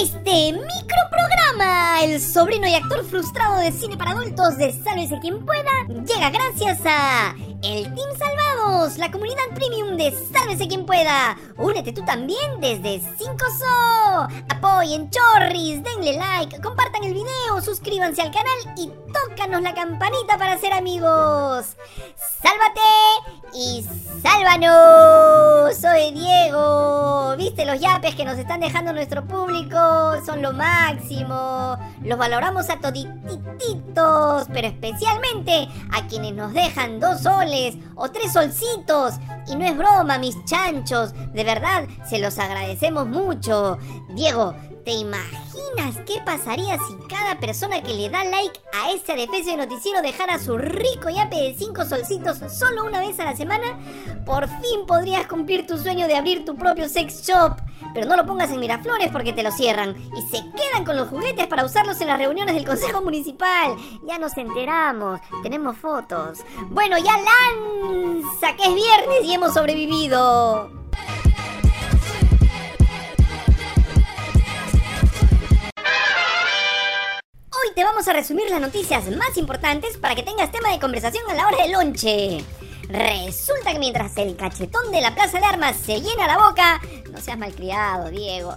Este microprograma, el sobrino y actor frustrado de cine para adultos de Sálvese quien pueda, llega gracias a el Team La comunidad premium de Sálvese quien pueda. Únete tú también desde 5SO. Apoyen Chorris, denle like, compartan el video, suscríbanse al canal y tócanos la campanita para ser amigos. ¡Sálvate y sálvanos! Soy Diego. ¿Viste los yapes que nos están dejando nuestro público? Son lo máximo. Los valoramos a todititos, pero especialmente a quienes nos dejan dos soles o tres solcitos. Y no es broma, mis chanchos. De verdad, se los agradecemos mucho. Diego, ¿Te imaginas qué pasaría si cada persona que le da like a este adefesio de noticiero dejara su rico yape de 5 solcitos solo una vez a la semana? Por fin podrías cumplir tu sueño de abrir tu propio sex shop. Pero no lo pongas en Miraflores porque te lo cierran. Y se quedan con los juguetes para usarlos en las reuniones del Consejo Municipal. Ya nos enteramos. Tenemos fotos. Bueno, ya lanza que es viernes y hemos sobrevivido. Te vamos a resumir las noticias más importantes para que tengas tema de conversación a la hora del lonche. Resulta que mientras el cachetón de la Plaza de Armas se llena la boca, no seas malcriado, Diego,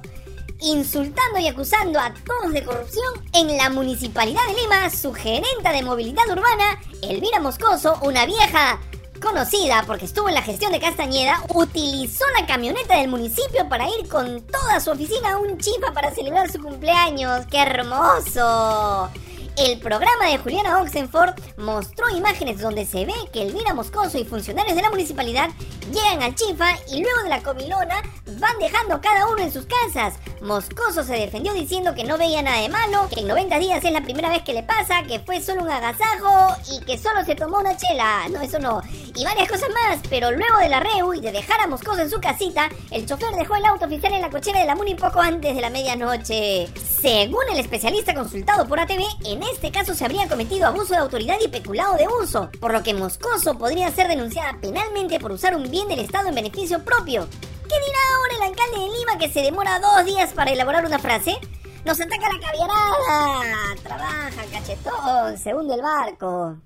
insultando y acusando a todos de corrupción, en la Municipalidad de Lima, su gerenta de movilidad urbana, Elvira Moscoso, una vieja conocida porque estuvo en la gestión de Castañeda, utilizó la camioneta del municipio para ir con toda su oficina a un chifa para celebrar su cumpleaños. ¡Qué hermoso! El programa de Juliana Oxenford mostró imágenes donde se ve que Elvira Moscoso y funcionarios de la municipalidad llegan al chifa y luego de la comilona van dejando cada uno en sus casas. Moscoso se defendió diciendo que no veía nada de malo, que en 90 días es la primera vez que le pasa, que fue solo un agasajo y que solo se tomó una chela. No, eso no. Y varias cosas más, pero luego de la reu y de dejar a Moscoso en su casita, el chofer dejó el auto oficial en la cochera de la Muni poco antes de la medianoche. Según el especialista consultado por ATV, en este caso se habría cometido abuso de autoridad y peculado de uso, por lo que Moscoso podría ser denunciada penalmente por usar un bien del Estado en beneficio propio. ¿Qué dirá ahora el alcalde de Lima que se demora dos días para elaborar una frase? ¡Nos ataca la caviarada! Trabaja, cachetón, se hunde el barco.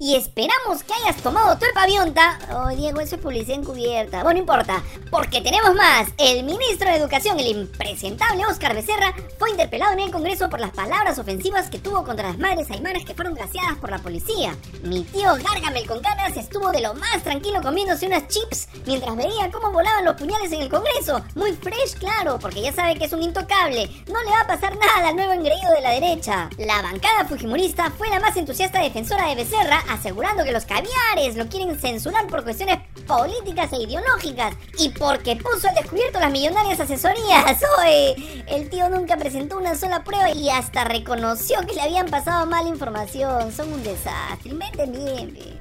Y esperamos que hayas tomado tu epavionta. Oh, Diego, eso es publicidad encubierta. Bueno, no importa, porque tenemos más. El ministro de Educación, el impresentable Oscar Becerra, fue interpelado en el Congreso por las palabras ofensivas que tuvo contra las madres aymanas que fueron gaseadas por la policía. Mi tío Gargamel con ganas estuvo de lo más tranquilo comiéndose unas chips mientras veía cómo volaban los puñales en el Congreso. Muy fresh, claro, porque ya sabe que es un intocable. No le va a pasar nada al nuevo engreído de la derecha. La bancada fujimorista fue la más entusiasta defensora de Becerra asegurando que los caviares lo quieren censurar por cuestiones políticas e ideológicas y porque puso al descubierto las millonarias asesorías. Hoy el tío nunca presentó una sola prueba y hasta reconoció que le habían pasado mala información. Son un desastre. Inventen bien.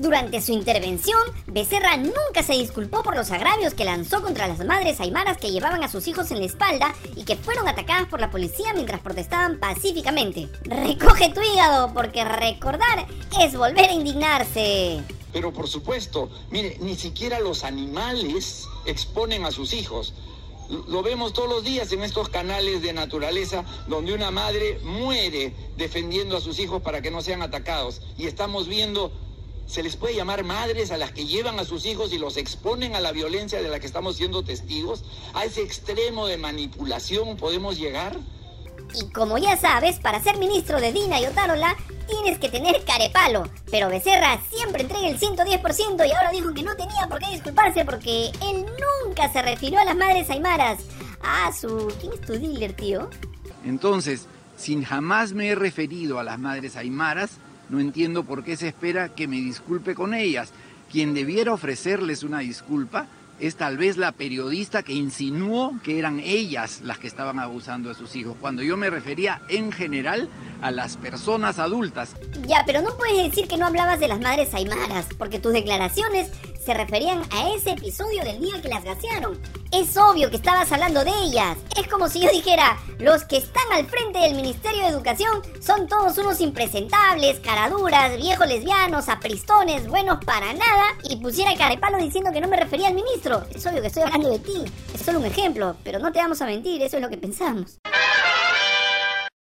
Durante su intervención, Becerra nunca se disculpó por los agravios que lanzó contra las madres aymaras que llevaban a sus hijos en la espalda y que fueron atacadas por la policía mientras protestaban pacíficamente. Recoge tu hígado, porque recordar es volver a indignarse. Pero por supuesto, mire, ni siquiera los animales exponen a sus hijos. Lo vemos todos los días en estos canales de naturaleza donde una madre muere defendiendo a sus hijos para que no sean atacados. Y estamos viendo se les puede llamar madres a las que llevan a sus hijos y los exponen a la violencia de la que estamos siendo testigos? ¿A ese extremo de manipulación podemos llegar? Y como ya sabes, para ser ministro de Dina y Otárola tienes que tener carepalo. Pero Becerra siempre entrega el 110% y ahora dijo que no tenía por qué disculparse porque él nunca se refirió a las madres aymaras. Ah, su... ¿Quién es tu dealer, tío? Entonces, sin jamás me he referido a las madres aymaras, no entiendo por qué se espera que me disculpe con ellas. Quien debiera ofrecerles una disculpa es tal vez la periodista que insinuó que eran ellas las que estaban abusando de sus hijos, cuando yo me refería en general a las personas adultas. Ya, pero no puedes decir que no hablabas de las madres aymaras, porque tus declaraciones se referían a ese episodio del día que las gasearon. Es obvio que estabas hablando de ellas. Es como si yo dijera, los que están al frente del Ministerio de Educación son todos unos impresentables, caraduras, viejos lesbianos, apristones, buenos para nada, y pusiera carepalo diciendo que no me refería al ministro. Es obvio que estoy hablando de ti. Es solo un ejemplo, pero no te vamos a mentir, eso es lo que pensamos.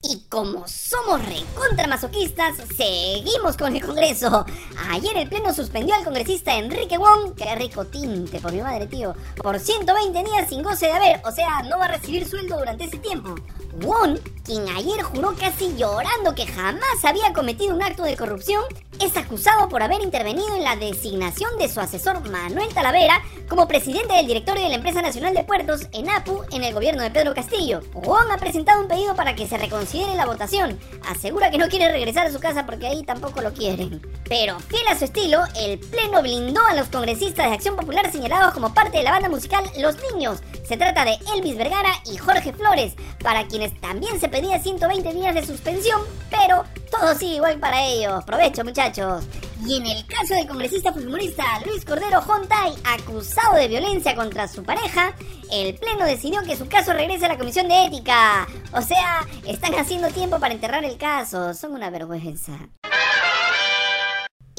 Y como somos recontra masoquistas, seguimos con el Congreso. Ayer el Pleno suspendió al congresista Enrique Wong, que rico tinte por mi madre, tío, por 120 días sin goce de haber, o sea, no va a recibir sueldo durante ese tiempo. Wong, quien ayer juró casi llorando que jamás había cometido un acto de corrupción, es acusado por haber intervenido en la designación de su asesor Manuel Talavera como presidente del directorio de la Empresa Nacional de Puertos, ENAPU, en el gobierno de Pedro Castillo. Wong ha presentado un pedido para que se reconsidere la votación. Asegura que no quiere regresar a su casa porque ahí tampoco lo quieren. Pero fiel a su estilo, el Pleno blindó a los congresistas de Acción Popular señalados como parte de la banda musical Los Niños. Se trata de Elvis Vergara y Jorge Flores, para quienes también se pedía 120 días de suspensión, pero todo sigue igual para ellos. Provecho, muchachos. Y en el caso del congresista fujimorista Luis Cordero Jontay, acusado de violencia contra su pareja, el Pleno decidió que su caso regrese a la Comisión de Ética. O sea, están haciendo tiempo para enterrar el caso. Son una vergüenza.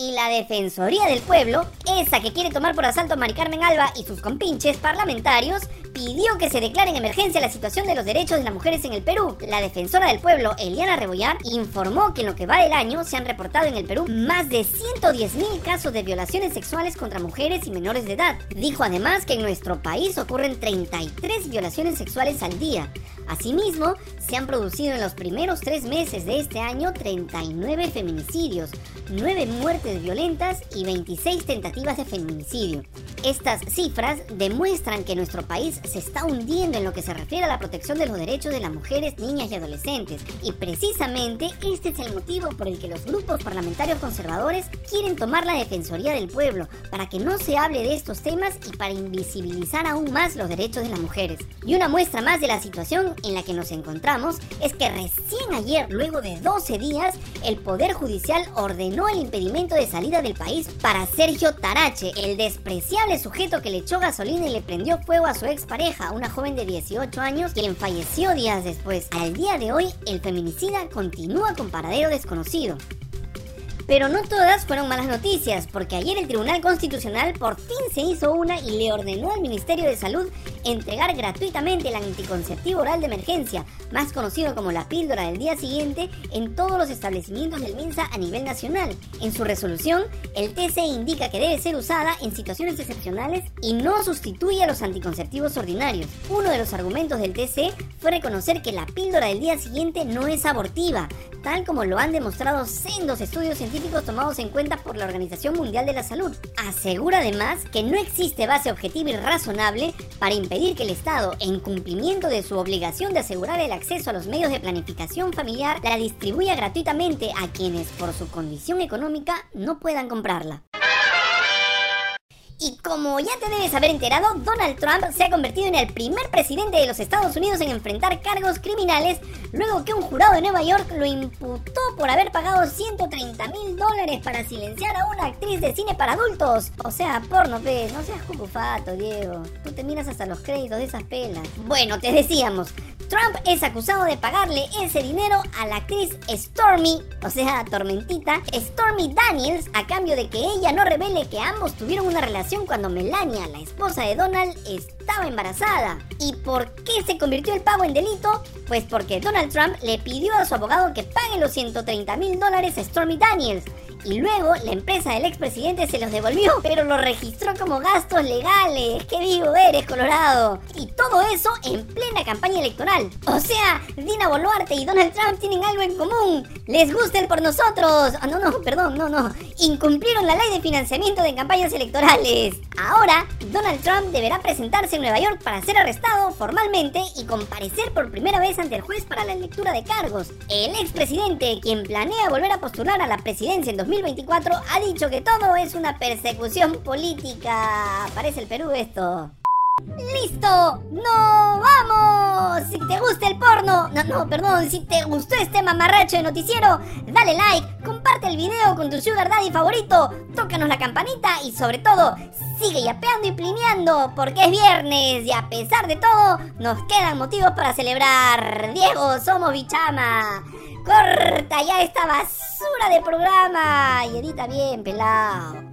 Y la Defensoría del Pueblo, esa que quiere tomar por asalto a Mari Carmen Alba y sus compinches parlamentarios, pidió que se declare en emergencia la situación de los derechos de las mujeres en el Perú. La defensora del pueblo, Eliana Rebollar, informó que en lo que va del año se han reportado en el Perú más de 110.000 casos de violaciones sexuales contra mujeres y menores de edad. Dijo además que en nuestro país ocurren 33 violaciones sexuales al día. Asimismo, se han producido en los primeros tres meses de este año 39 feminicidios, 9 muertes violentas y 26 tentativas de feminicidio. Estas cifras demuestran que nuestro país se está hundiendo en lo que se refiere a la protección de los derechos de las mujeres, niñas y adolescentes. Y precisamente este es el motivo por el que los grupos parlamentarios conservadores quieren tomar la Defensoría del Pueblo, para que no se hable de estos temas y para invisibilizar aún más los derechos de las mujeres. Y una muestra más de la situación en la que nos encontramos es que recién ayer, luego de 12 días, el Poder Judicial ordenó el impedimento de salida del país para Sergio Tarache, el despreciable sujeto que le echó gasolina y le prendió fuego a su ex pareja, una joven de 18 años, quien falleció días después. Al día de hoy, el feminicida continúa con paradero desconocido. Pero no todas fueron malas noticias, porque ayer el Tribunal Constitucional por fin se hizo una y le ordenó al Ministerio de Salud entregar gratuitamente el anticonceptivo oral de emergencia, más conocido como la píldora del día siguiente, en todos los establecimientos del MINSA a nivel nacional. En su resolución, el TC indica que debe ser usada en situaciones excepcionales y no sustituye a los anticonceptivos ordinarios. Uno de los argumentos del TC fue reconocer que la píldora del día siguiente no es abortiva, tal como lo han demostrado sendos estudios científicos tomados en cuenta por la Organización Mundial de la Salud. Asegura además que no existe base objetiva y razonable para impedir que el Estado, en cumplimiento de su obligación de asegurar el acceso a los medios de planificación familiar, la distribuya gratuitamente a quienes por su condición económica no puedan comprarla. Y como ya te debes haber enterado, Donald Trump se ha convertido en el primer presidente de los Estados Unidos en enfrentar cargos criminales luego que un jurado de Nueva York lo imputó por haber pagado 130 mil dólares para silenciar a una actriz de cine para adultos. O sea, porno, pe, no seas cucufato, Diego. Tú te miras hasta los créditos de esas pelas. Bueno, te decíamos, Trump es acusado de pagarle ese dinero a la actriz Stormy, o sea, Tormentita, Stormy Daniels, a cambio de que ella no revele que ambos tuvieron una relación cuando Melania, la esposa de Donald, estaba embarazada. ¿Y por qué se convirtió el pago en delito? Pues porque Donald Trump le pidió a su abogado que pague los 130 mil dólares a Stormy Daniels y luego la empresa del expresidente se los devolvió, pero lo registró como gastos legales. ¡Qué vivo eres, Colorado! Y todo eso en plena campaña electoral. O sea, Dina Boluarte y Donald Trump tienen algo en común. Les gusta el por nosotros. Ah, no, no, perdón, no, no. Incumplieron la ley de financiamiento de campañas electorales. Ahora, Donald Trump deberá presentarse Nueva York para ser arrestado formalmente y comparecer por primera vez ante el juez para la lectura de cargos. El expresidente, quien planea volver a postular a la presidencia en 2024, ha dicho que todo es una persecución política. Parece el Perú esto. ¡Listo! ¡No vamos! Si te gusta el porno, no, no, perdón, si te gustó este mamarracho de noticiero, dale like, comparte el video con tu sugar daddy favorito, tócanos la campanita y sobre todo, sigue yapeando y plineando porque es viernes y a pesar de todo, nos quedan motivos para celebrar. Diego, somos bichama. Corta ya esta basura de programa y edita bien, pelado.